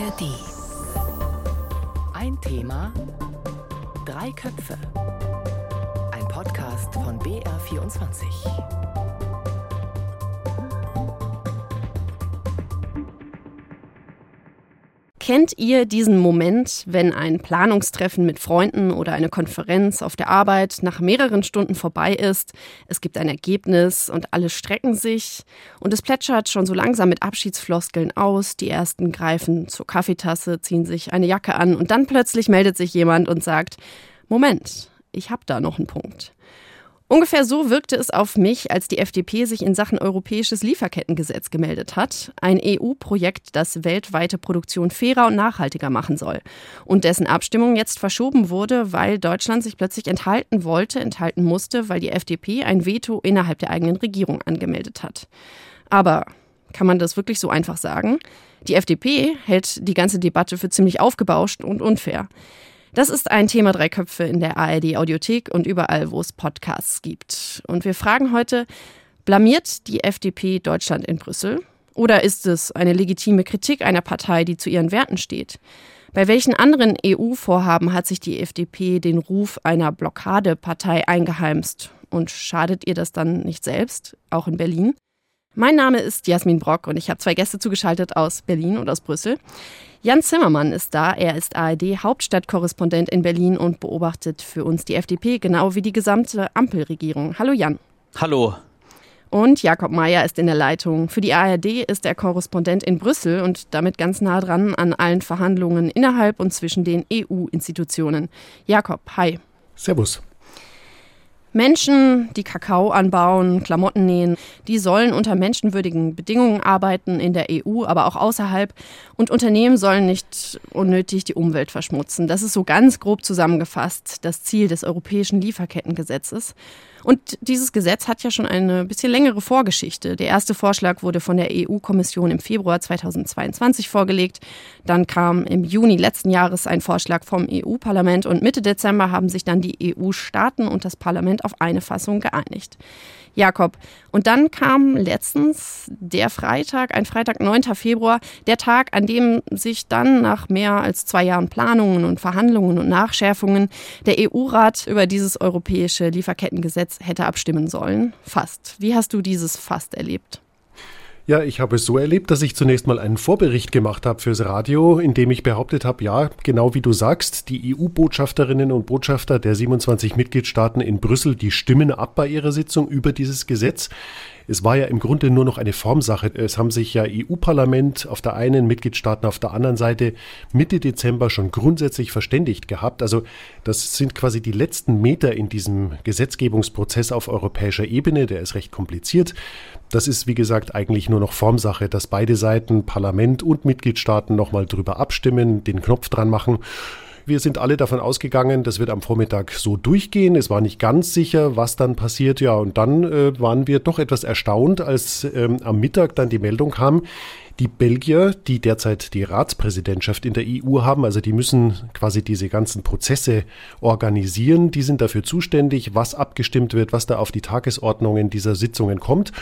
ARD. Ein Thema, drei Köpfe. Ein Podcast von BR24. Kennt ihr diesen Moment, wenn ein Planungstreffen mit Freunden oder eine Konferenz auf der Arbeit nach mehreren Stunden vorbei ist? Es gibt ein Ergebnis und alle strecken sich und es plätschert schon so langsam mit Abschiedsfloskeln aus. Die ersten greifen zur Kaffeetasse, ziehen sich eine Jacke an und dann plötzlich meldet sich jemand und sagt, Moment, ich hab da noch einen Punkt. Ungefähr so wirkte es auf mich, als die FDP sich in Sachen europäisches Lieferkettengesetz gemeldet hat. Ein EU-Projekt, das weltweite Produktion fairer und nachhaltiger machen soll. Und dessen Abstimmung jetzt verschoben wurde, weil Deutschland sich plötzlich enthalten wollte, enthalten musste, weil die FDP ein Veto innerhalb der eigenen Regierung angemeldet hat. Aber kann man das wirklich so einfach sagen? Die FDP hält die ganze Debatte für ziemlich aufgebauscht und unfair. Das ist ein Thema drei Köpfe in der ARD Audiothek und überall, wo es Podcasts gibt. Und wir fragen heute, blamiert die FDP Deutschland in Brüssel? Oder ist es eine legitime Kritik einer Partei, die zu ihren Werten steht? Bei welchen anderen EU-Vorhaben hat sich die FDP den Ruf einer Blockadepartei eingeheimst? Und schadet ihr das dann nicht selbst, auch in Berlin? Mein Name ist Jasmin Brock und ich habe zwei Gäste zugeschaltet aus Berlin und aus Brüssel. Jan Zimmermann ist da. Er ist ARD-Hauptstadtkorrespondent in Berlin und beobachtet für uns die FDP, genau wie die gesamte Ampelregierung. Hallo Jan. Hallo. Und Jakob Mayer ist in der Leitung. Für die ARD ist er Korrespondent in Brüssel und damit ganz nah dran an allen Verhandlungen innerhalb und zwischen den EU-Institutionen. Jakob, hi. Servus. Menschen, die Kakao anbauen, Klamotten nähen, die sollen unter menschenwürdigen Bedingungen arbeiten in der EU, aber auch außerhalb. Und Unternehmen sollen nicht unnötig die Umwelt verschmutzen. Das ist so ganz grob zusammengefasst das Ziel des europäischen Lieferkettengesetzes. Und dieses Gesetz hat ja schon eine bisschen längere Vorgeschichte. Der erste Vorschlag wurde von der EU-Kommission im Februar 2022 vorgelegt. Dann kam im Juni letzten Jahres ein Vorschlag vom EU-Parlament und Mitte Dezember haben sich dann die EU-Staaten und das Parlament auf eine Fassung geeinigt. Jakob. Und dann kam letztens der Freitag, ein Freitag, 9. Februar, der Tag, an dem sich dann nach mehr als zwei Jahren Planungen und Verhandlungen und Nachschärfungen der EU-Rat über dieses europäische Lieferkettengesetz hätte abstimmen sollen. Fast. Wie hast du dieses Fast erlebt? Ja, ich habe es so erlebt, dass ich zunächst mal einen Vorbericht gemacht habe fürs Radio, in dem ich behauptet habe, ja, genau wie du sagst, die EU-Botschafterinnen und Botschafter der 27 Mitgliedstaaten in Brüssel, die stimmen ab bei ihrer Sitzung über dieses Gesetz. Es war ja im Grunde nur noch eine Formsache. Es haben sich ja EU-Parlament auf der einen, Mitgliedstaaten auf der anderen Seite Mitte Dezember schon grundsätzlich verständigt gehabt. Also das sind quasi die letzten Meter in diesem Gesetzgebungsprozess auf europäischer Ebene. Der ist recht kompliziert. Das ist, wie gesagt, eigentlich nur noch Formsache, dass beide Seiten, Parlament und Mitgliedstaaten, nochmal drüber abstimmen, den Knopf dran machen. Wir sind alle davon ausgegangen, das wird am Vormittag so durchgehen. Es war nicht ganz sicher, was dann passiert. Ja, und dann äh, waren wir doch etwas erstaunt, als ähm, am Mittag dann die Meldung kam, die Belgier, die derzeit die Ratspräsidentschaft in der EU haben, also die müssen quasi diese ganzen Prozesse organisieren, die sind dafür zuständig, was abgestimmt wird, was da auf die Tagesordnungen dieser Sitzungen kommt.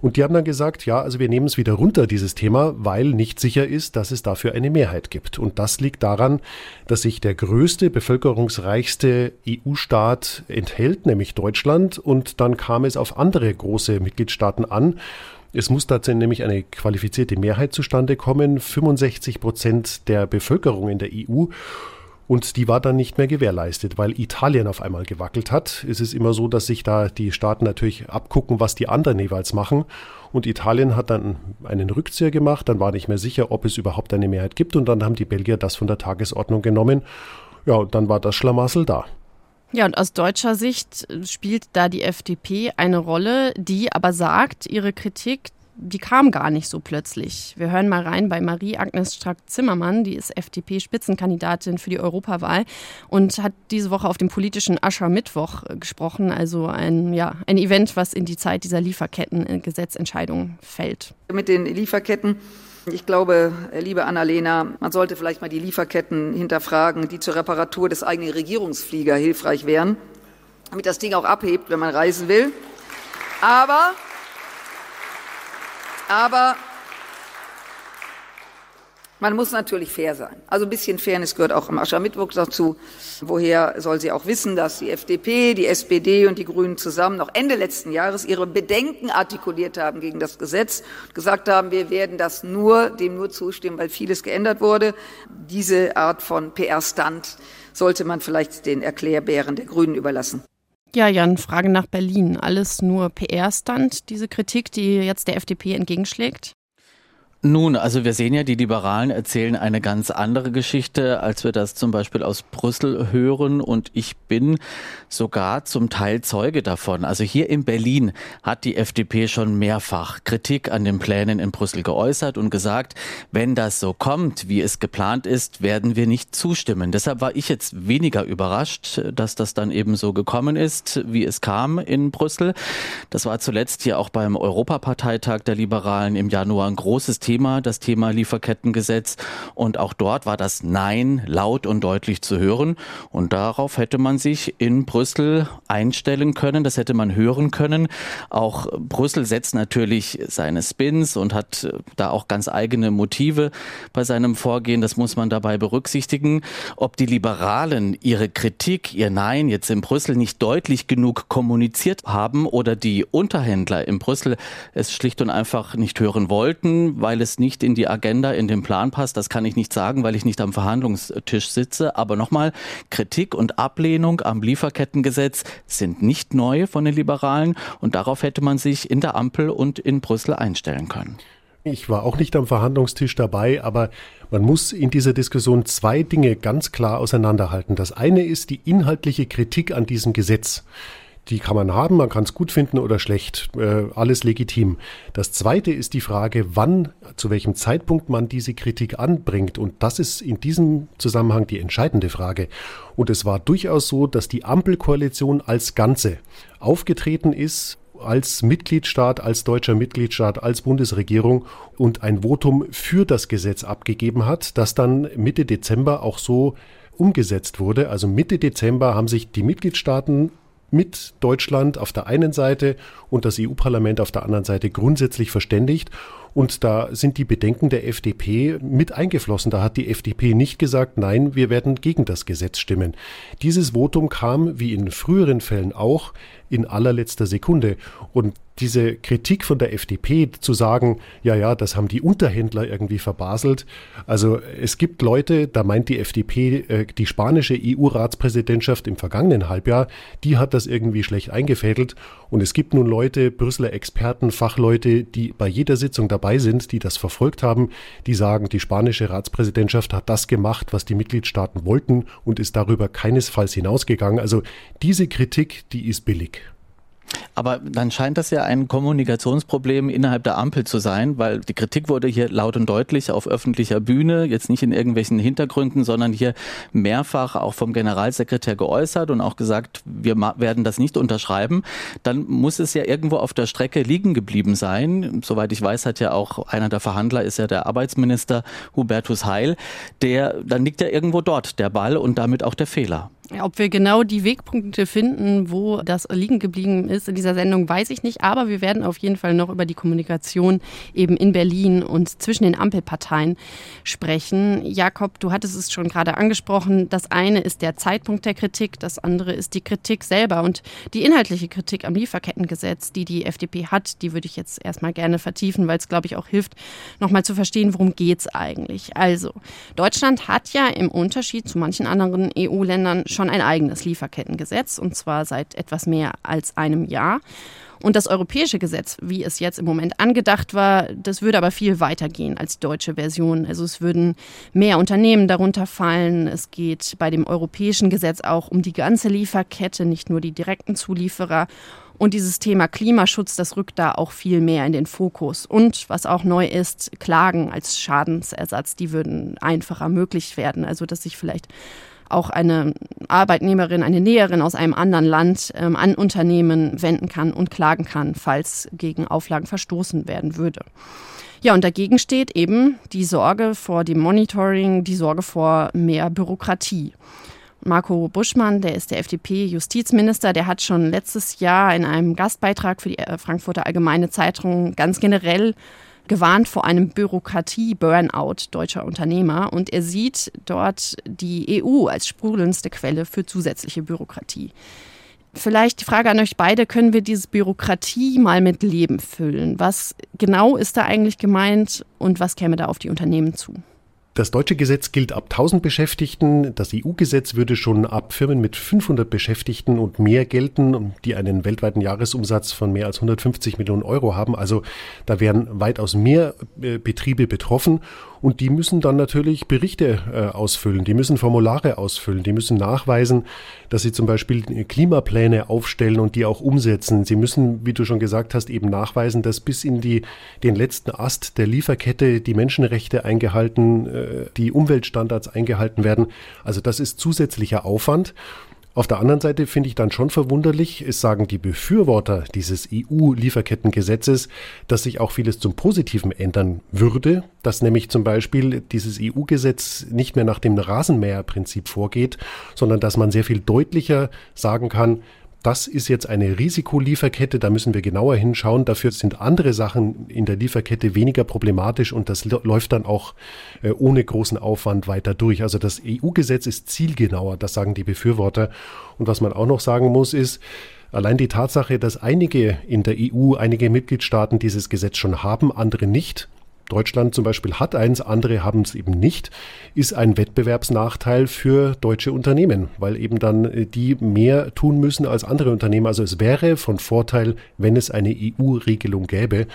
Und die haben dann gesagt, ja, also wir nehmen es wieder runter, dieses Thema, weil nicht sicher ist, dass es dafür eine Mehrheit gibt. Und das liegt daran, dass sich der größte, bevölkerungsreichste EU-Staat enthält, nämlich Deutschland. Und dann kam es auf andere große Mitgliedstaaten an. Es muss dazu nämlich eine qualifizierte Mehrheit zustande kommen, 65 Prozent der Bevölkerung in der EU. Und die war dann nicht mehr gewährleistet, weil Italien auf einmal gewackelt hat. Es ist immer so, dass sich da die Staaten natürlich abgucken, was die anderen jeweils machen. Und Italien hat dann einen Rückzieher gemacht, dann war nicht mehr sicher, ob es überhaupt eine Mehrheit gibt. Und dann haben die Belgier das von der Tagesordnung genommen. Ja, und dann war das Schlamassel da. Ja, und aus deutscher Sicht spielt da die FDP eine Rolle, die aber sagt, ihre Kritik, die kam gar nicht so plötzlich. Wir hören mal rein bei Marie-Agnes Strack-Zimmermann, die ist FDP-Spitzenkandidatin für die Europawahl und hat diese Woche auf dem politischen Aschermittwoch gesprochen, also ein, ja, ein Event, was in die Zeit dieser Lieferketten-Gesetzentscheidung fällt. Mit den Lieferketten ich glaube, liebe Annalena, man sollte vielleicht mal die Lieferketten hinterfragen, die zur Reparatur des eigenen Regierungsflieger hilfreich wären, damit das Ding auch abhebt, wenn man reisen will. Aber, aber Man muss natürlich fair sein. Also ein bisschen Fairness gehört auch am Aschermittwoch dazu. Woher soll sie auch wissen, dass die FDP, die SPD und die Grünen zusammen noch Ende letzten Jahres ihre Bedenken artikuliert haben gegen das Gesetz, gesagt haben, wir werden das nur, dem nur zustimmen, weil vieles geändert wurde. Diese Art von PR-Stand sollte man vielleicht den Erklärbären der Grünen überlassen. Ja, Jan, Frage nach Berlin. Alles nur PR-Stand, diese Kritik, die jetzt der FDP entgegenschlägt? Nun, also wir sehen ja, die Liberalen erzählen eine ganz andere Geschichte, als wir das zum Beispiel aus Brüssel hören. Und ich bin sogar zum Teil Zeuge davon. Also hier in Berlin hat die FDP schon mehrfach Kritik an den Plänen in Brüssel geäußert und gesagt, wenn das so kommt, wie es geplant ist, werden wir nicht zustimmen. Deshalb war ich jetzt weniger überrascht, dass das dann eben so gekommen ist, wie es kam in Brüssel. Das war zuletzt hier auch beim Europaparteitag der Liberalen im Januar ein großes Thema, das Thema Lieferkettengesetz. Und auch dort war das Nein laut und deutlich zu hören. Und darauf hätte man sich in Brüssel einstellen können. Das hätte man hören können. Auch Brüssel setzt natürlich seine Spins und hat da auch ganz eigene Motive bei seinem Vorgehen. Das muss man dabei berücksichtigen. Ob die Liberalen ihre Kritik, ihr Nein jetzt in Brüssel nicht deutlich genug kommuniziert haben oder die Unterhändler in Brüssel es schlicht und einfach nicht hören wollten, weil weil es nicht in die Agenda, in den Plan passt. Das kann ich nicht sagen, weil ich nicht am Verhandlungstisch sitze. Aber nochmal, Kritik und Ablehnung am Lieferkettengesetz sind nicht neu von den Liberalen und darauf hätte man sich in der Ampel und in Brüssel einstellen können. Ich war auch nicht am Verhandlungstisch dabei, aber man muss in dieser Diskussion zwei Dinge ganz klar auseinanderhalten. Das eine ist die inhaltliche Kritik an diesem Gesetz die kann man haben, man kann es gut finden oder schlecht, äh, alles legitim. Das Zweite ist die Frage, wann, zu welchem Zeitpunkt man diese Kritik anbringt. Und das ist in diesem Zusammenhang die entscheidende Frage. Und es war durchaus so, dass die Ampelkoalition als Ganze aufgetreten ist als Mitgliedstaat, als deutscher Mitgliedstaat, als Bundesregierung und ein Votum für das Gesetz abgegeben hat, das dann Mitte Dezember auch so umgesetzt wurde. Also Mitte Dezember haben sich die Mitgliedstaaten mit Deutschland auf der einen Seite und das EU-Parlament auf der anderen Seite grundsätzlich verständigt. Und da sind die Bedenken der FDP mit eingeflossen. Da hat die FDP nicht gesagt, nein, wir werden gegen das Gesetz stimmen. Dieses Votum kam, wie in früheren Fällen auch, in allerletzter Sekunde. Und diese Kritik von der FDP zu sagen, ja, ja, das haben die Unterhändler irgendwie verbaselt. Also es gibt Leute, da meint die FDP, äh, die spanische EU-Ratspräsidentschaft im vergangenen Halbjahr, die hat das irgendwie schlecht eingefädelt. Und es gibt nun Leute, Brüsseler Experten, Fachleute, die bei jeder Sitzung dabei sind, die das verfolgt haben, die sagen, die spanische Ratspräsidentschaft hat das gemacht, was die Mitgliedstaaten wollten und ist darüber keinesfalls hinausgegangen. Also diese Kritik, die ist billig. Aber dann scheint das ja ein Kommunikationsproblem innerhalb der Ampel zu sein, weil die Kritik wurde hier laut und deutlich auf öffentlicher Bühne, jetzt nicht in irgendwelchen Hintergründen, sondern hier mehrfach auch vom Generalsekretär geäußert und auch gesagt, wir werden das nicht unterschreiben. Dann muss es ja irgendwo auf der Strecke liegen geblieben sein. Soweit ich weiß, hat ja auch einer der Verhandler ist ja der Arbeitsminister Hubertus Heil. Der, dann liegt ja irgendwo dort der Ball und damit auch der Fehler. Ob wir genau die Wegpunkte finden, wo das liegen geblieben ist in dieser Sendung, weiß ich nicht. Aber wir werden auf jeden Fall noch über die Kommunikation eben in Berlin und zwischen den Ampelparteien sprechen. Jakob, du hattest es schon gerade angesprochen. Das eine ist der Zeitpunkt der Kritik, das andere ist die Kritik selber und die inhaltliche Kritik am Lieferkettengesetz, die die FDP hat. Die würde ich jetzt erstmal gerne vertiefen, weil es, glaube ich, auch hilft, nochmal zu verstehen, worum geht es eigentlich. Also, Deutschland hat ja im Unterschied zu manchen anderen EU-Ländern ein eigenes Lieferkettengesetz, und zwar seit etwas mehr als einem Jahr. Und das europäische Gesetz, wie es jetzt im Moment angedacht war, das würde aber viel weiter gehen als die deutsche Version. Also es würden mehr Unternehmen darunter fallen. Es geht bei dem europäischen Gesetz auch um die ganze Lieferkette, nicht nur die direkten Zulieferer. Und dieses Thema Klimaschutz, das rückt da auch viel mehr in den Fokus. Und was auch neu ist, Klagen als Schadensersatz, die würden einfacher möglich werden. Also dass sich vielleicht auch eine Arbeitnehmerin, eine Näherin aus einem anderen Land ähm, an Unternehmen wenden kann und klagen kann, falls gegen Auflagen verstoßen werden würde. Ja, und dagegen steht eben die Sorge vor dem Monitoring, die Sorge vor mehr Bürokratie. Marco Buschmann, der ist der FDP-Justizminister, der hat schon letztes Jahr in einem Gastbeitrag für die äh, Frankfurter Allgemeine Zeitung ganz generell gewarnt vor einem Bürokratie-Burnout deutscher Unternehmer und er sieht dort die EU als sprudelndste Quelle für zusätzliche Bürokratie. Vielleicht die Frage an euch beide, können wir diese Bürokratie mal mit Leben füllen? Was genau ist da eigentlich gemeint und was käme da auf die Unternehmen zu? Das deutsche Gesetz gilt ab 1000 Beschäftigten. Das EU-Gesetz würde schon ab Firmen mit 500 Beschäftigten und mehr gelten, die einen weltweiten Jahresumsatz von mehr als 150 Millionen Euro haben. Also da wären weitaus mehr äh, Betriebe betroffen. Und die müssen dann natürlich Berichte äh, ausfüllen, die müssen Formulare ausfüllen, die müssen nachweisen, dass sie zum Beispiel Klimapläne aufstellen und die auch umsetzen. Sie müssen, wie du schon gesagt hast, eben nachweisen, dass bis in die, den letzten Ast der Lieferkette die Menschenrechte eingehalten, äh, die Umweltstandards eingehalten werden. Also das ist zusätzlicher Aufwand. Auf der anderen Seite finde ich dann schon verwunderlich, es sagen die Befürworter dieses EU-Lieferkettengesetzes, dass sich auch vieles zum Positiven ändern würde, dass nämlich zum Beispiel dieses EU-Gesetz nicht mehr nach dem Rasenmäherprinzip vorgeht, sondern dass man sehr viel deutlicher sagen kann, das ist jetzt eine Risikolieferkette, da müssen wir genauer hinschauen. Dafür sind andere Sachen in der Lieferkette weniger problematisch und das läuft dann auch äh, ohne großen Aufwand weiter durch. Also das EU-Gesetz ist zielgenauer, das sagen die Befürworter. Und was man auch noch sagen muss, ist, Allein die Tatsache, dass einige in der EU, einige Mitgliedstaaten dieses Gesetz schon haben, andere nicht, Deutschland zum Beispiel hat eins, andere haben es eben nicht, ist ein Wettbewerbsnachteil für deutsche Unternehmen, weil eben dann äh, die mehr tun müssen als andere Unternehmen. Also es wäre von Vorteil, wenn es eine EU-Regelung gäbe.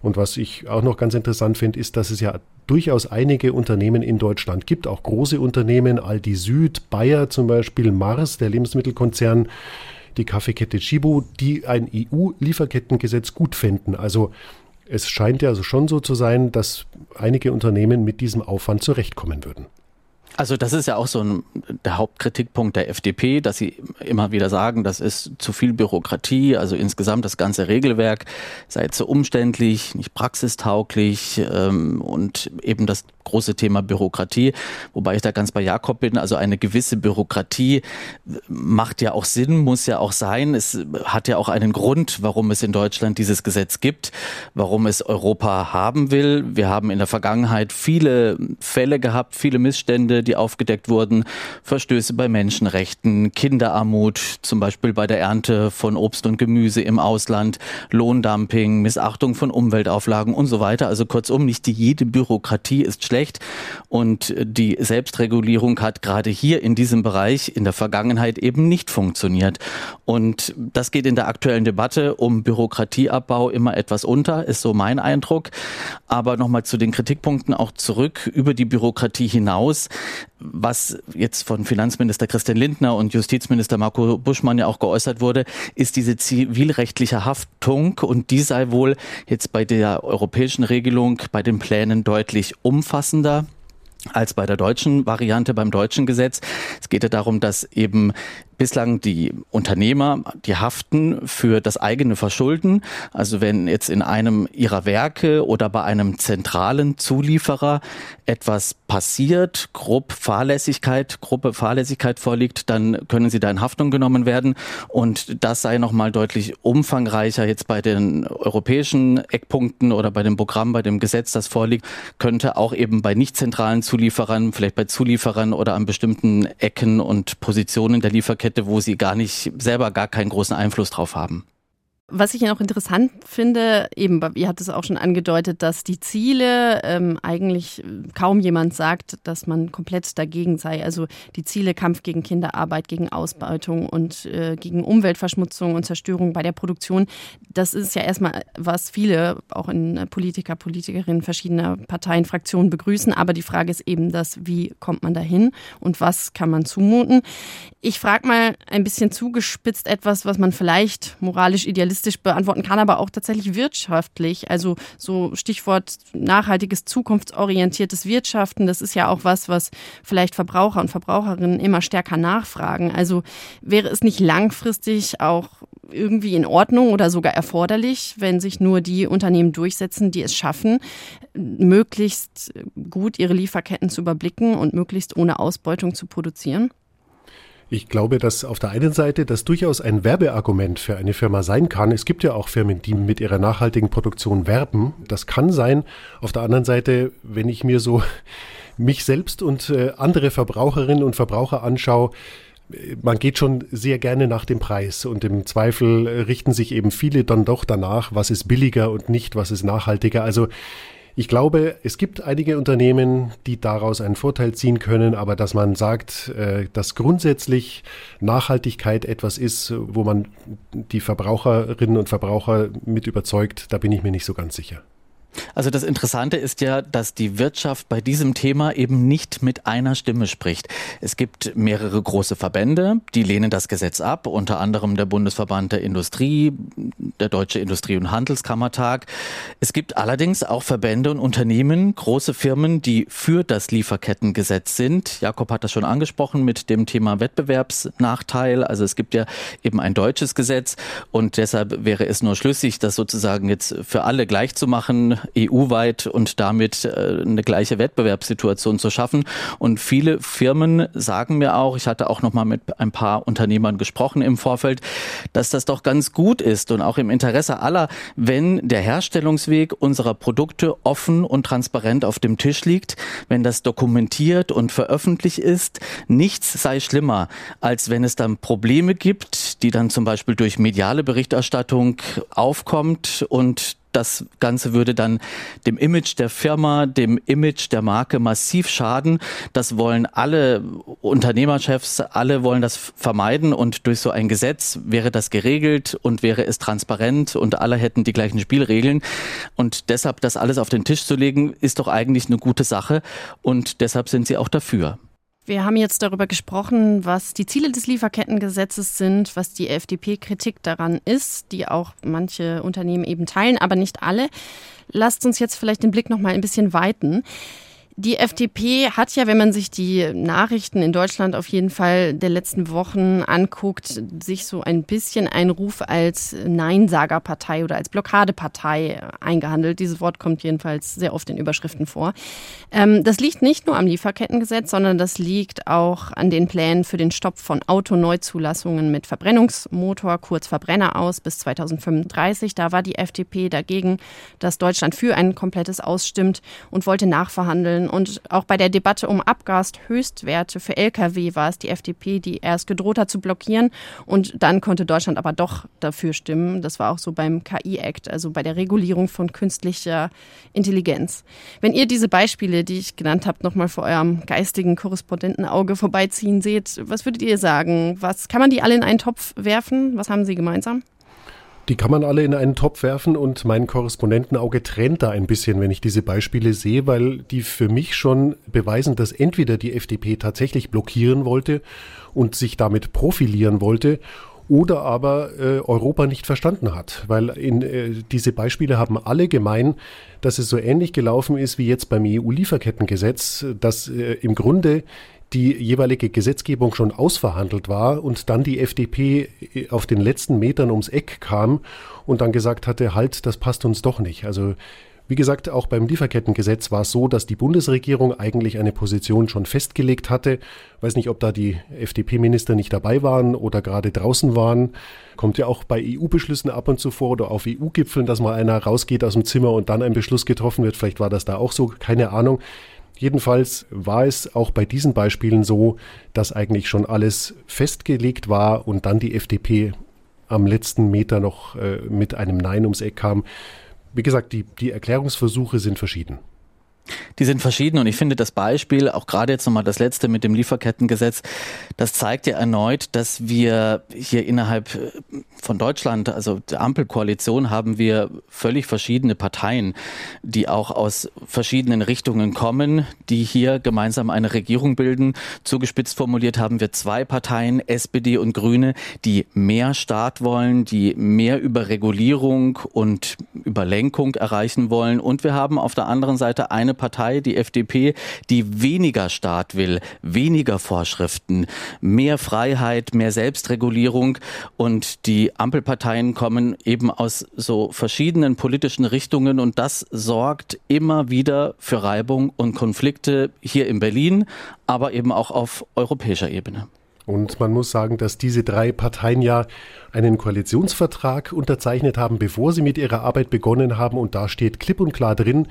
Und was ich auch noch ganz interessant finde, ist, dass es ja durchaus einige Unternehmen in Deutschland gibt, auch große Unternehmen, Aldi Süd, Bayer zum Beispiel, Mars, der Lebensmittelkonzern, die Kaffeekette Chibo, die ein EU-Lieferkettengesetz gut fänden. Also es scheint ja also schon so zu sein, dass einige Unternehmen mit diesem Aufwand zurechtkommen würden. Also das ist ja auch so ein, der Hauptkritikpunkt der FDP, dass sie immer wieder sagen, das ist zu viel Bürokratie, also insgesamt das ganze Regelwerk sei zu umständlich, nicht praxistauglich ähm, und eben das große Thema Bürokratie, wobei ich da ganz bei Jakob bin. Also eine gewisse Bürokratie macht ja auch Sinn, muss ja auch sein. Es hat ja auch einen Grund, warum es in Deutschland dieses Gesetz gibt, warum es Europa haben will. Wir haben in der Vergangenheit viele Fälle gehabt, viele Missstände, die aufgedeckt wurden, Verstöße bei Menschenrechten, Kinderarmut, zum Beispiel bei der Ernte von Obst und Gemüse im Ausland, Lohndumping, Missachtung von Umweltauflagen und so weiter. Also kurzum, nicht jede Bürokratie ist schlecht. Und die Selbstregulierung hat gerade hier in diesem Bereich in der Vergangenheit eben nicht funktioniert. Und das geht in der aktuellen Debatte um Bürokratieabbau immer etwas unter, ist so mein Eindruck. Aber nochmal zu den Kritikpunkten auch zurück über die Bürokratie hinaus was jetzt von Finanzminister Christian Lindner und Justizminister Marco Buschmann ja auch geäußert wurde, ist diese zivilrechtliche Haftung und die sei wohl jetzt bei der europäischen Regelung, bei den Plänen deutlich umfassender als bei der deutschen Variante, beim deutschen Gesetz. Es geht ja darum, dass eben bislang die Unternehmer, die haften für das eigene Verschulden. Also wenn jetzt in einem ihrer Werke oder bei einem zentralen Zulieferer etwas passiert, grob Fahrlässigkeit, grobe Fahrlässigkeit vorliegt, dann können sie da in Haftung genommen werden. Und das sei nochmal deutlich umfangreicher jetzt bei den europäischen Eckpunkten oder bei dem Programm, bei dem Gesetz, das vorliegt, könnte auch eben bei nicht zentralen Zulieferern, vielleicht bei Zulieferern oder an bestimmten Ecken und Positionen der Lieferkette Städte, wo sie gar nicht selber gar keinen großen Einfluss drauf haben. Was ich ja noch interessant finde, eben, ihr habt es auch schon angedeutet, dass die Ziele ähm, eigentlich kaum jemand sagt, dass man komplett dagegen sei. Also die Ziele Kampf gegen Kinderarbeit, gegen Ausbeutung und äh, gegen Umweltverschmutzung und Zerstörung bei der Produktion, das ist ja erstmal, was viele auch in Politiker, Politikerinnen verschiedener Parteien, Fraktionen begrüßen. Aber die Frage ist eben das, wie kommt man dahin und was kann man zumuten? Ich frage mal ein bisschen zugespitzt etwas, was man vielleicht moralisch idealistisch realistisch beantworten kann, aber auch tatsächlich wirtschaftlich. Also so Stichwort nachhaltiges, zukunftsorientiertes Wirtschaften, das ist ja auch was, was vielleicht Verbraucher und Verbraucherinnen immer stärker nachfragen. Also wäre es nicht langfristig auch irgendwie in Ordnung oder sogar erforderlich, wenn sich nur die Unternehmen durchsetzen, die es schaffen, möglichst gut ihre Lieferketten zu überblicken und möglichst ohne Ausbeutung zu produzieren? Ich glaube, dass auf der einen Seite das durchaus ein Werbeargument für eine Firma sein kann. Es gibt ja auch Firmen, die mit ihrer nachhaltigen Produktion werben. Das kann sein. Auf der anderen Seite, wenn ich mir so mich selbst und äh, andere Verbraucherinnen und Verbraucher anschaue, man geht schon sehr gerne nach dem Preis und im Zweifel richten sich eben viele dann doch danach, was ist billiger und nicht, was ist nachhaltiger. Also ich glaube, es gibt einige Unternehmen, die daraus einen Vorteil ziehen können, aber dass man sagt, äh, dass grundsätzlich Nachhaltigkeit etwas ist, wo man die Verbraucherinnen und Verbraucher mit überzeugt, da bin ich mir nicht so ganz sicher. Also das Interessante ist ja, dass die Wirtschaft bei diesem Thema eben nicht mit einer Stimme spricht. Es gibt mehrere große Verbände, die lehnen das Gesetz ab, unter anderem der Bundesverband der Industrie, der Deutsche Industrie- und Handelskammertag. Es gibt allerdings auch Verbände und Unternehmen, große Firmen, die für das Lieferkettengesetz sind. Jakob hat das schon angesprochen mit dem Thema Wettbewerbsnachteil. Also es gibt ja eben ein deutsches Gesetz und deshalb wäre es nur schlüssig, das sozusagen jetzt für alle gleich zu machen EU-weit und damit äh, eine gleiche Wettbewerbssituation zu schaffen. Und viele Firmen sagen mir auch, ich hatte auch noch mal mit ein paar Unternehmern gesprochen im Vorfeld, dass das doch ganz gut ist und auch im Interesse aller, wenn der Herstellungsweg unserer Produkte offen und transparent auf dem Tisch liegt, wenn das dokumentiert und veröffentlicht ist. Nichts sei schlimmer, als wenn es dann Probleme gibt, die dann zum Beispiel durch mediale Berichterstattung aufkommt und das Ganze würde dann dem Image der Firma, dem Image der Marke massiv schaden. Das wollen alle Unternehmerchefs, alle wollen das vermeiden und durch so ein Gesetz wäre das geregelt und wäre es transparent und alle hätten die gleichen Spielregeln. Und deshalb das alles auf den Tisch zu legen, ist doch eigentlich eine gute Sache und deshalb sind sie auch dafür. Wir haben jetzt darüber gesprochen, was die Ziele des Lieferkettengesetzes sind, was die FDP-Kritik daran ist, die auch manche Unternehmen eben teilen, aber nicht alle. Lasst uns jetzt vielleicht den Blick noch mal ein bisschen weiten. Die FDP hat ja, wenn man sich die Nachrichten in Deutschland auf jeden Fall der letzten Wochen anguckt, sich so ein bisschen einen Ruf als Neinsagerpartei oder als Blockadepartei eingehandelt. Dieses Wort kommt jedenfalls sehr oft in Überschriften vor. Ähm, das liegt nicht nur am Lieferkettengesetz, sondern das liegt auch an den Plänen für den Stopp von Autoneuzulassungen mit Verbrennungsmotor, kurz Verbrenner aus bis 2035. Da war die FDP dagegen, dass Deutschland für ein komplettes ausstimmt und wollte nachverhandeln Regeln. Und auch bei der Debatte um Abgashöchstwerte für Lkw war es die FDP, die erst gedroht hat zu blockieren. Und dann konnte Deutschland aber doch dafür stimmen. Das war auch so beim KI-Act, also bei der Regulierung von künstlicher Intelligenz. Wenn ihr diese Beispiele, die ich genannt habe, nochmal vor eurem geistigen Korrespondentenauge vorbeiziehen seht, was würdet ihr sagen? Was kann man die alle in einen Topf werfen? Was haben sie gemeinsam? Die kann man alle in einen Topf werfen und mein Korrespondentenauge trennt da ein bisschen, wenn ich diese Beispiele sehe, weil die für mich schon beweisen, dass entweder die FDP tatsächlich blockieren wollte und sich damit profilieren wollte oder aber äh, Europa nicht verstanden hat, weil in, äh, diese Beispiele haben alle gemein, dass es so ähnlich gelaufen ist wie jetzt beim EU-Lieferkettengesetz, dass äh, im Grunde die jeweilige Gesetzgebung schon ausverhandelt war und dann die FDP äh, auf den letzten Metern ums Eck kam und dann gesagt hatte, halt, das passt uns doch nicht. Also wie gesagt, auch beim Lieferkettengesetz war es so, dass die Bundesregierung eigentlich eine Position schon festgelegt hatte. Weiß nicht, ob da die FDP-Minister nicht dabei waren oder gerade draußen waren. Kommt ja auch bei EU-Beschlüssen ab und zu vor oder auf EU-Gipfeln, dass mal einer rausgeht aus dem Zimmer und dann ein Beschluss getroffen wird. Vielleicht war das da auch so, keine Ahnung. Jedenfalls war es auch bei diesen Beispielen so, dass eigentlich schon alles festgelegt war und dann die FDP am letzten Meter noch äh, mit einem Nein ums Eck kam. Wie gesagt, die, die Erklärungsversuche sind verschieden. Die sind verschieden und ich finde das Beispiel, auch gerade jetzt nochmal das letzte mit dem Lieferkettengesetz, das zeigt ja erneut, dass wir hier innerhalb äh, von Deutschland, also der Ampelkoalition, haben wir völlig verschiedene Parteien, die auch aus verschiedenen Richtungen kommen, die hier gemeinsam eine Regierung bilden. Zugespitzt formuliert haben wir zwei Parteien, SPD und Grüne, die mehr Staat wollen, die mehr über Regulierung und über Lenkung erreichen wollen. Und wir haben auf der anderen Seite eine eine Partei, die FDP, die weniger Staat will, weniger Vorschriften, mehr Freiheit, mehr Selbstregulierung. Und die Ampelparteien kommen eben aus so verschiedenen politischen Richtungen und das sorgt immer wieder für Reibung und Konflikte hier in Berlin, aber eben auch auf europäischer Ebene. Und man muss sagen, dass diese drei Parteien ja einen Koalitionsvertrag unterzeichnet haben, bevor sie mit ihrer Arbeit begonnen haben. Und da steht klipp und klar drin,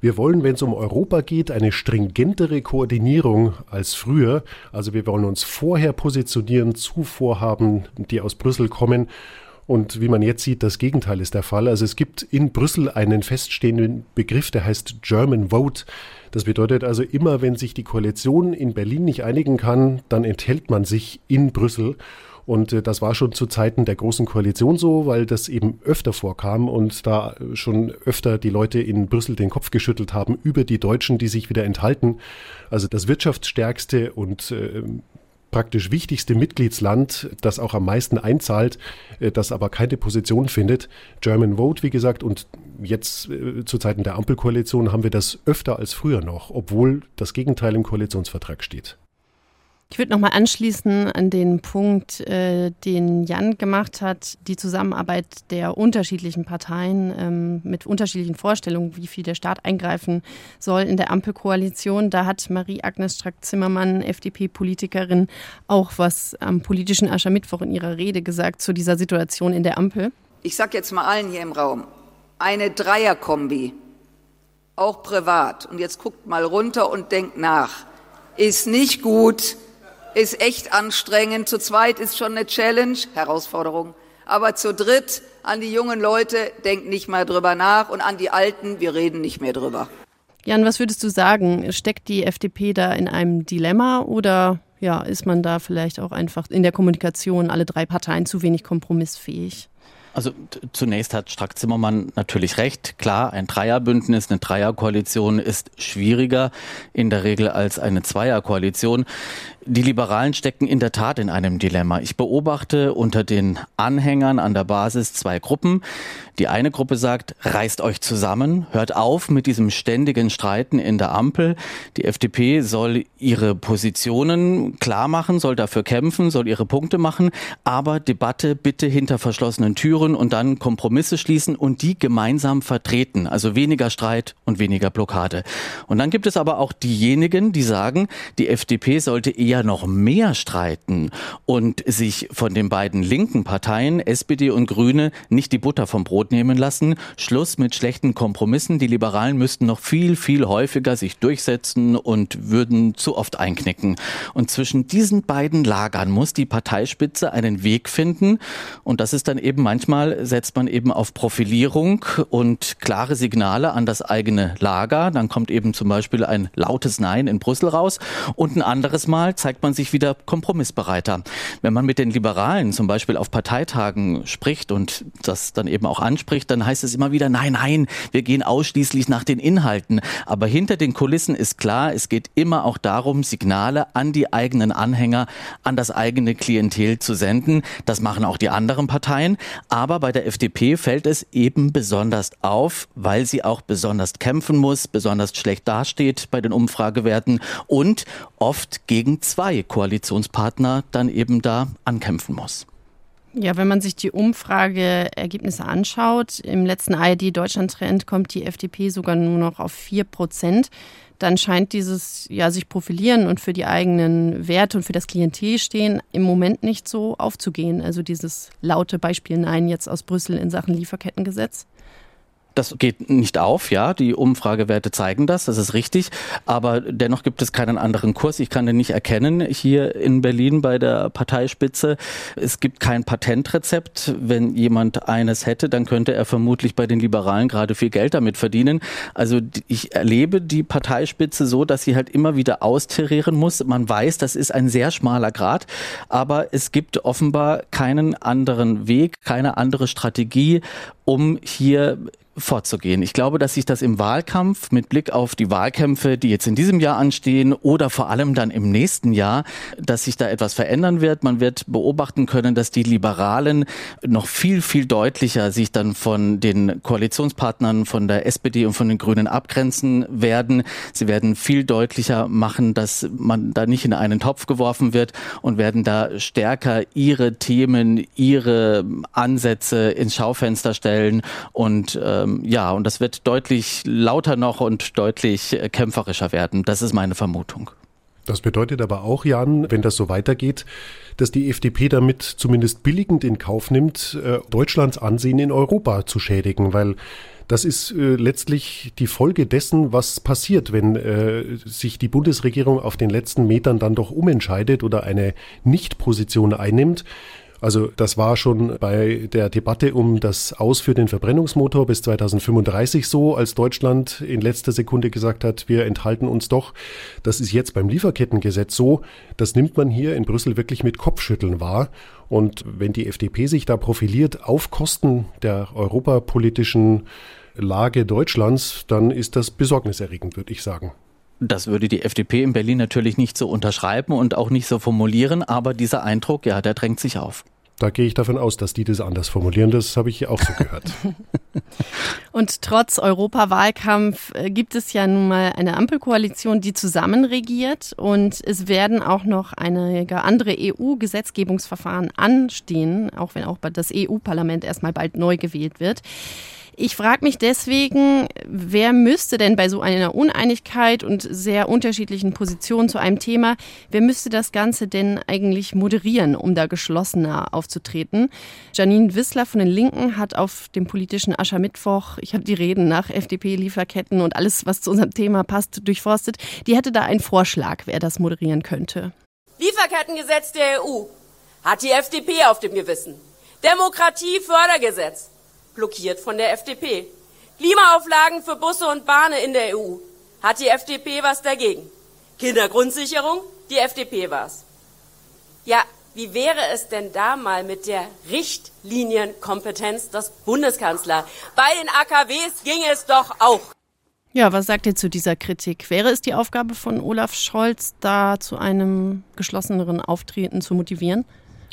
wir wollen, wenn es um Europa geht, eine stringentere Koordinierung als früher. Also wir wollen uns vorher positionieren zu Vorhaben, die aus Brüssel kommen. Und wie man jetzt sieht, das Gegenteil ist der Fall. Also es gibt in Brüssel einen feststehenden Begriff, der heißt German Vote. Das bedeutet also immer, wenn sich die Koalition in Berlin nicht einigen kann, dann enthält man sich in Brüssel. Und äh, das war schon zu Zeiten der Großen Koalition so, weil das eben öfter vorkam und da schon öfter die Leute in Brüssel den Kopf geschüttelt haben über die Deutschen, die sich wieder enthalten. Also das wirtschaftsstärkste und äh, praktisch wichtigste Mitgliedsland, das auch am meisten einzahlt, äh, das aber keine Position findet. German Vote, wie gesagt, und jetzt äh, zu Zeiten der Ampelkoalition haben wir das öfter als früher noch, obwohl das Gegenteil im Koalitionsvertrag steht. Ich würde nochmal anschließen an den Punkt, äh, den Jan gemacht hat, die Zusammenarbeit der unterschiedlichen Parteien ähm, mit unterschiedlichen Vorstellungen, wie viel der Staat eingreifen soll in der Ampelkoalition. Da hat Marie-Agnes Strack-Zimmermann, FDP-Politikerin, auch was am politischen Aschermittwoch in ihrer Rede gesagt zu dieser Situation in der Ampel. Ich sage jetzt mal allen hier im Raum, eine Dreierkombi, auch privat, und jetzt guckt mal runter und denkt nach, ist nicht gut ist echt anstrengend. Zu zweit ist schon eine Challenge, Herausforderung. Aber zu dritt an die jungen Leute, denkt nicht mal drüber nach und an die Alten, wir reden nicht mehr drüber. Jan, was würdest du sagen? Steckt die FDP da in einem Dilemma oder ja, ist man da vielleicht auch einfach in der Kommunikation alle drei Parteien zu wenig kompromissfähig? Also zunächst hat Strack-Zimmermann natürlich recht. Klar, ein Dreierbündnis, eine Dreierkoalition ist schwieriger in der Regel als eine Zweierkoalition. Die Liberalen stecken in der Tat in einem Dilemma. Ich beobachte unter den Anhängern an der Basis zwei Gruppen. Die eine Gruppe sagt, reißt euch zusammen, hört auf mit diesem ständigen Streiten in der Ampel. Die FDP soll ihre Positionen klar machen, soll dafür kämpfen, soll ihre Punkte machen, aber Debatte bitte hinter verschlossenen Türen und dann Kompromisse schließen und die gemeinsam vertreten. Also weniger Streit und weniger Blockade. Und dann gibt es aber auch diejenigen, die sagen, die FDP sollte eher eher noch mehr streiten und sich von den beiden linken Parteien, SPD und Grüne, nicht die Butter vom Brot nehmen lassen. Schluss mit schlechten Kompromissen. Die Liberalen müssten noch viel, viel häufiger sich durchsetzen und würden zu oft einknicken. Und zwischen diesen beiden Lagern muss die Parteispitze einen Weg finden. Und das ist dann eben manchmal setzt man eben auf Profilierung und klare Signale an das eigene Lager. Dann kommt eben zum Beispiel ein lautes Nein in Brüssel raus. Und ein anderes Mal zeigt man sich wieder kompromissbereiter. Wenn man mit den Liberalen zum Beispiel auf Parteitagen spricht und das dann eben auch anspricht, dann heißt es immer wieder, nein, nein, wir gehen ausschließlich nach den Inhalten. Aber hinter den Kulissen ist klar, es geht immer auch darum, Signale an die eigenen Anhänger, an das eigene Klientel zu senden. Das machen auch die anderen Parteien. Aber bei der FDP fällt es eben besonders auf, weil sie auch besonders kämpfen muss, besonders schlecht dasteht bei den Umfragewerten und oft gegen zwei Koalitionspartner dann eben da ankämpfen muss. Ja, wenn man sich die Umfrageergebnisse anschaut, im letzten ARD-Deutschland-Trend kommt die FDP sogar nur noch auf 4 Prozent. Dann scheint dieses ja, sich profilieren und für die eigenen Werte und für das Klientel stehen im Moment nicht so aufzugehen. Also dieses laute Beispiel Nein jetzt aus Brüssel in Sachen Lieferkettengesetz. Das geht nicht auf, ja. Die Umfragewerte zeigen das, das ist richtig. Aber dennoch gibt es keinen anderen Kurs. Ich kann den nicht erkennen hier in Berlin bei der Parteispitze. Es gibt kein Patentrezept. Wenn jemand eines hätte, dann könnte er vermutlich bei den Liberalen gerade viel Geld damit verdienen. Also ich erlebe die Parteispitze so, dass sie halt immer wieder austarieren muss. Man weiß, das ist ein sehr schmaler Grad, aber es gibt offenbar keinen anderen Weg, keine andere Strategie, um hier vorzugehen. Ich glaube, dass sich das im Wahlkampf mit Blick auf die Wahlkämpfe, die jetzt in diesem Jahr anstehen oder vor allem dann im nächsten Jahr, dass sich da etwas verändern wird. Man wird beobachten können, dass die Liberalen noch viel, viel deutlicher sich dann von den Koalitionspartnern von der SPD und von den Grünen abgrenzen werden. Sie werden viel deutlicher machen, dass man da nicht in einen Topf geworfen wird und werden da stärker ihre Themen, ihre Ansätze ins Schaufenster stellen und äh, ähm, ja, und das wird deutlich lauter noch und deutlich äh, kämpferischer werden. Das ist meine Vermutung. Das bedeutet aber auch, Jan, wenn das so weitergeht, dass die FDP damit zumindest billigend in Kauf nimmt, äh, Deutschlands Ansehen in Europa zu schädigen, weil das ist äh, letztlich die Folge dessen, was passiert, wenn äh, sich die Bundesregierung auf den letzten Metern dann doch umentscheidet oder eine Nichtposition einnimmt. Also das war schon bei der Debatte um das Aus für den Verbrennungsmotor bis 2035 so, als Deutschland in letzter Sekunde gesagt hat, wir enthalten uns doch. Das ist jetzt beim Lieferkettengesetz so. Das nimmt man hier in Brüssel wirklich mit Kopfschütteln wahr. Und wenn die FDP sich da profiliert auf Kosten der europapolitischen Lage Deutschlands, dann ist das besorgniserregend, würde ich sagen. Das würde die FDP in Berlin natürlich nicht so unterschreiben und auch nicht so formulieren, aber dieser Eindruck, ja, der drängt sich auf. Da gehe ich davon aus, dass die das anders formulieren. Das habe ich auch so gehört. Und trotz Europawahlkampf äh, gibt es ja nun mal eine Ampelkoalition, die zusammen regiert. Und es werden auch noch einige andere EU-Gesetzgebungsverfahren anstehen, auch wenn auch das EU-Parlament erstmal bald neu gewählt wird. Ich frage mich deswegen, wer müsste denn bei so einer Uneinigkeit und sehr unterschiedlichen Positionen zu einem Thema, wer müsste das Ganze denn eigentlich moderieren, um da geschlossener aufzutreten? Janine Wissler von den Linken hat auf dem politischen Aschermittwoch, ich habe die Reden nach FDP-Lieferketten und alles, was zu unserem Thema passt, durchforstet. Die hätte da einen Vorschlag, wer das moderieren könnte. Lieferkettengesetz der EU hat die FDP auf dem Gewissen. Demokratiefördergesetz blockiert von der FDP. Klimaauflagen für Busse und Bahnen in der EU. Hat die FDP was dagegen? Kindergrundsicherung? Die FDP war's. Ja, wie wäre es denn da mal mit der Richtlinienkompetenz des Bundeskanzlers? Bei den AKWs ging es doch auch. Ja, was sagt ihr zu dieser Kritik? Wäre es die Aufgabe von Olaf Scholz, da zu einem geschlosseneren Auftreten zu motivieren?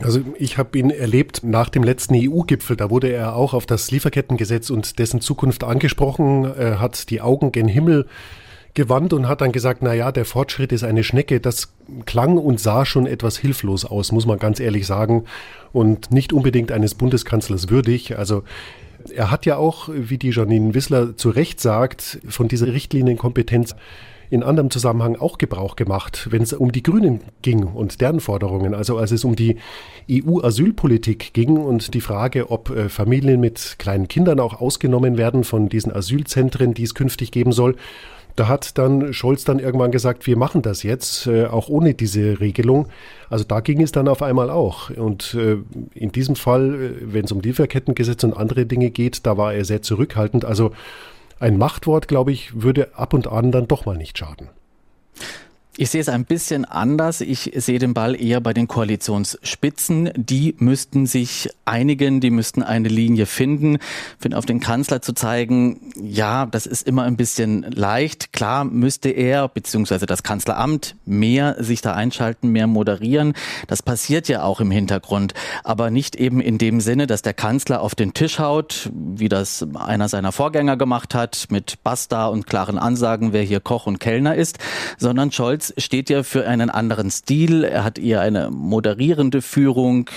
Also ich habe ihn erlebt nach dem letzten EU-Gipfel. Da wurde er auch auf das Lieferkettengesetz und dessen Zukunft angesprochen. Er hat die Augen gen Himmel gewandt und hat dann gesagt, na ja, der Fortschritt ist eine Schnecke. Das klang und sah schon etwas hilflos aus, muss man ganz ehrlich sagen, und nicht unbedingt eines Bundeskanzlers würdig. Also er hat ja auch, wie die Janine Wissler zu Recht sagt, von dieser Richtlinienkompetenz in anderem Zusammenhang auch Gebrauch gemacht, wenn es um die Grünen ging und deren Forderungen. Also als es um die EU-Asylpolitik ging und die Frage, ob äh, Familien mit kleinen Kindern auch ausgenommen werden von diesen Asylzentren, die es künftig geben soll. Da hat dann Scholz dann irgendwann gesagt, wir machen das jetzt, äh, auch ohne diese Regelung. Also da ging es dann auf einmal auch. Und äh, in diesem Fall, wenn es um Lieferkettengesetz und andere Dinge geht, da war er sehr zurückhaltend. Also ein Machtwort, glaube ich, würde ab und an dann doch mal nicht schaden. Ich sehe es ein bisschen anders. Ich sehe den Ball eher bei den Koalitionsspitzen. Die müssten sich einigen, die müssten eine Linie finden. Ich finde, auf den Kanzler zu zeigen, ja, das ist immer ein bisschen leicht. Klar müsste er, beziehungsweise das Kanzleramt, mehr sich da einschalten, mehr moderieren. Das passiert ja auch im Hintergrund. Aber nicht eben in dem Sinne, dass der Kanzler auf den Tisch haut, wie das einer seiner Vorgänger gemacht hat, mit Basta und klaren Ansagen, wer hier Koch und Kellner ist, sondern Scholz Scholz steht ja für einen anderen Stil. Er hat eher eine moderierende Führung,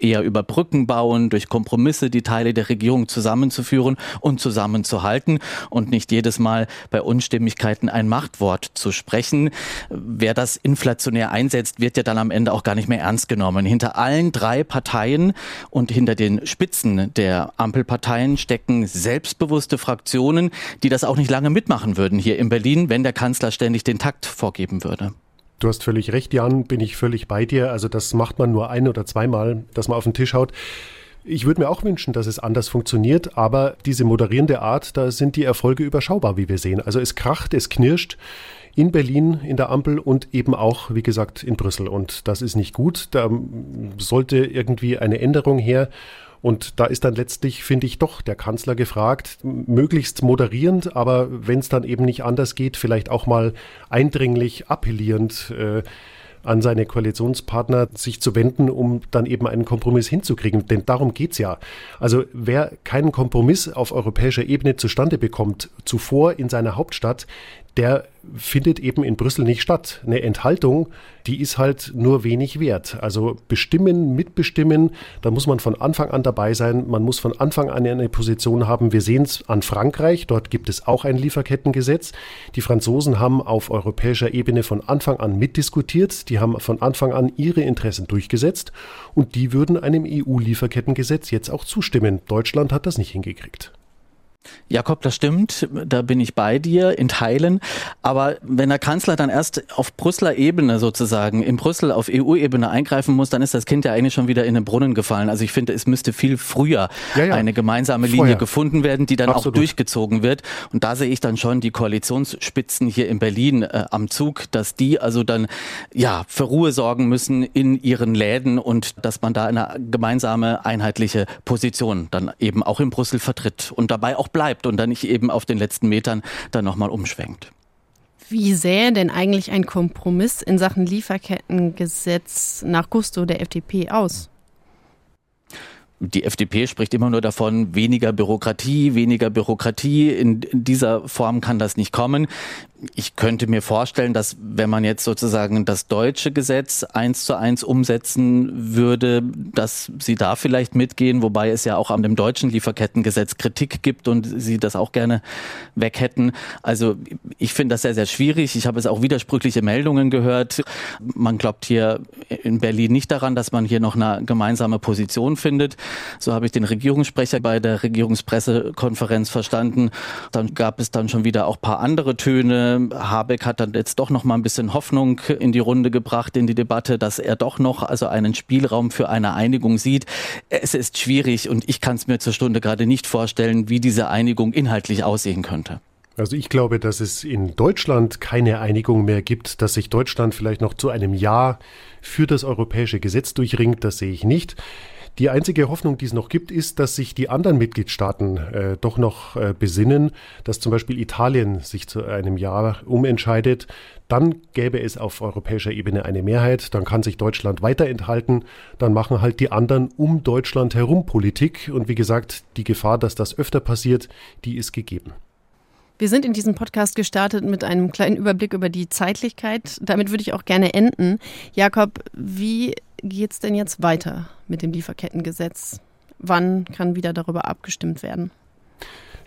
eher über Brücken bauen, durch Kompromisse die Teile der Regierung zusammenzuführen und zusammenzuhalten und nicht jedes Mal bei Unstimmigkeiten ein Machtwort zu sprechen. Wer das inflationär einsetzt, wird ja dann am Ende auch gar nicht mehr ernst genommen. Hinter allen drei Parteien und hinter den Spitzen der Ampelparteien stecken selbstbewusste Fraktionen, die das auch nicht lange mitmachen würden hier in Berlin, wenn der Kanzler ständig den Takt vorgeben würde. Du hast völlig recht, Jan, bin ich völlig bei dir. Also das macht man nur ein oder zweimal, dass man auf den Tisch haut. Ich würde mir auch wünschen, dass es anders funktioniert, aber diese moderierende Art, da sind die Erfolge überschaubar, wie wir sehen. Also es kracht, es knirscht in Berlin in der Ampel und eben auch, wie gesagt, in Brüssel. Und das ist nicht gut. Da sollte irgendwie eine Änderung her. Und da ist dann letztlich, finde ich, doch der Kanzler gefragt, möglichst moderierend, aber wenn es dann eben nicht anders geht, vielleicht auch mal eindringlich appellierend. Äh, an seine Koalitionspartner sich zu wenden, um dann eben einen Kompromiss hinzukriegen. Denn darum geht's ja. Also wer keinen Kompromiss auf europäischer Ebene zustande bekommt, zuvor in seiner Hauptstadt, der findet eben in Brüssel nicht statt. Eine Enthaltung, die ist halt nur wenig wert. Also bestimmen, mitbestimmen, da muss man von Anfang an dabei sein. Man muss von Anfang an eine Position haben. Wir sehen es an Frankreich, dort gibt es auch ein Lieferkettengesetz. Die Franzosen haben auf europäischer Ebene von Anfang an mitdiskutiert. Die haben von Anfang an ihre Interessen durchgesetzt und die würden einem EU-Lieferkettengesetz jetzt auch zustimmen. Deutschland hat das nicht hingekriegt. Jakob, das stimmt, da bin ich bei dir in Teilen. Aber wenn der Kanzler dann erst auf Brüsseler Ebene sozusagen, in Brüssel auf EU-Ebene eingreifen muss, dann ist das Kind ja eigentlich schon wieder in den Brunnen gefallen. Also ich finde, es müsste viel früher ja, ja. eine gemeinsame Linie Vorher. gefunden werden, die dann Absolut. auch durchgezogen wird. Und da sehe ich dann schon die Koalitionsspitzen hier in Berlin äh, am Zug, dass die also dann ja für Ruhe sorgen müssen in ihren Läden und dass man da eine gemeinsame einheitliche Position dann eben auch in Brüssel vertritt und dabei auch bleibt und dann nicht eben auf den letzten Metern dann nochmal umschwenkt. Wie sähe denn eigentlich ein Kompromiss in Sachen Lieferkettengesetz nach Gusto der FDP aus? Die FDP spricht immer nur davon, weniger Bürokratie, weniger Bürokratie. In, in, dieser Form kann das nicht kommen ich könnte mir vorstellen, dass wenn man jetzt sozusagen das deutsche Gesetz eins zu eins umsetzen würde, dass Sie da vielleicht mitgehen, wobei es ja auch an dem deutschen Lieferkettengesetz Kritik gibt und Sie das auch gerne weg hätten. Also ich finde das sehr, sehr schwierig. Ich habe es auch widersprüchliche Meldungen gehört. Man glaubt hier in Berlin nicht daran, dass man hier noch eine gemeinsame Position findet. So habe ich den Regierungssprecher bei der Regierungspressekonferenz verstanden. Dann gab es dann schon wieder auch paar andere Töne Habeck hat dann jetzt doch noch mal ein bisschen Hoffnung in die Runde gebracht, in die Debatte, dass er doch noch also einen Spielraum für eine Einigung sieht. Es ist schwierig und ich kann es mir zur Stunde gerade nicht vorstellen, wie diese Einigung inhaltlich aussehen könnte. Also ich glaube, dass es in Deutschland keine Einigung mehr gibt, dass sich Deutschland vielleicht noch zu einem Ja für das europäische Gesetz durchringt, das sehe ich nicht. Die einzige Hoffnung, die es noch gibt, ist, dass sich die anderen Mitgliedstaaten äh, doch noch äh, besinnen, dass zum Beispiel Italien sich zu einem Jahr umentscheidet. Dann gäbe es auf europäischer Ebene eine Mehrheit, dann kann sich Deutschland weiter enthalten, dann machen halt die anderen um Deutschland herum Politik und wie gesagt, die Gefahr, dass das öfter passiert, die ist gegeben. Wir sind in diesem Podcast gestartet mit einem kleinen Überblick über die Zeitlichkeit. Damit würde ich auch gerne enden. Jakob, wie geht es denn jetzt weiter mit dem Lieferkettengesetz? Wann kann wieder darüber abgestimmt werden?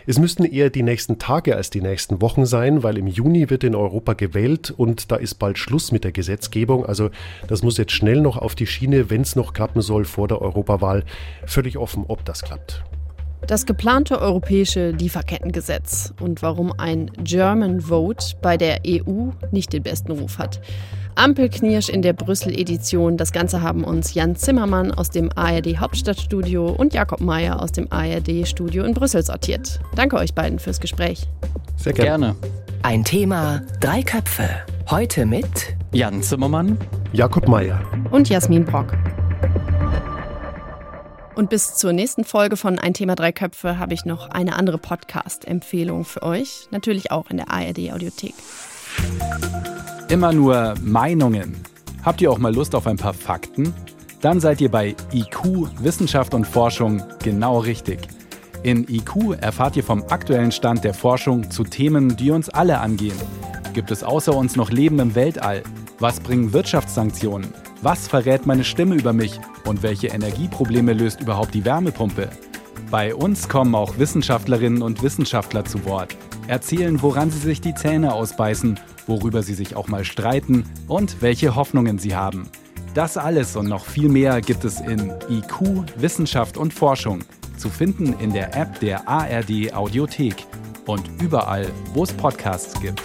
Es müssten eher die nächsten Tage als die nächsten Wochen sein, weil im Juni wird in Europa gewählt und da ist bald Schluss mit der Gesetzgebung. Also das muss jetzt schnell noch auf die Schiene, wenn es noch klappen soll vor der Europawahl. Völlig offen, ob das klappt. Das geplante europäische Lieferkettengesetz und warum ein German Vote bei der EU nicht den besten Ruf hat. Ampelknirsch in der Brüssel-Edition. Das Ganze haben uns Jan Zimmermann aus dem ARD Hauptstadtstudio und Jakob Mayer aus dem ARD-Studio in Brüssel sortiert. Danke euch beiden fürs Gespräch. Sehr gerne. Ein Thema, drei Köpfe. Heute mit Jan Zimmermann, Jakob Mayer und Jasmin Brock. Und bis zur nächsten Folge von Ein Thema Drei Köpfe habe ich noch eine andere Podcast-Empfehlung für euch. Natürlich auch in der ARD-Audiothek. Immer nur Meinungen. Habt ihr auch mal Lust auf ein paar Fakten? Dann seid ihr bei IQ Wissenschaft und Forschung genau richtig. In IQ erfahrt ihr vom aktuellen Stand der Forschung zu Themen, die uns alle angehen. Gibt es außer uns noch Leben im Weltall? Was bringen Wirtschaftssanktionen? Was verrät meine Stimme über mich? Und welche Energieprobleme löst überhaupt die Wärmepumpe? Bei uns kommen auch Wissenschaftlerinnen und Wissenschaftler zu Wort, erzählen, woran sie sich die Zähne ausbeißen worüber sie sich auch mal streiten und welche Hoffnungen sie haben. Das alles und noch viel mehr gibt es in IQ, Wissenschaft und Forschung, zu finden in der App der ARD Audiothek und überall, wo es Podcasts gibt.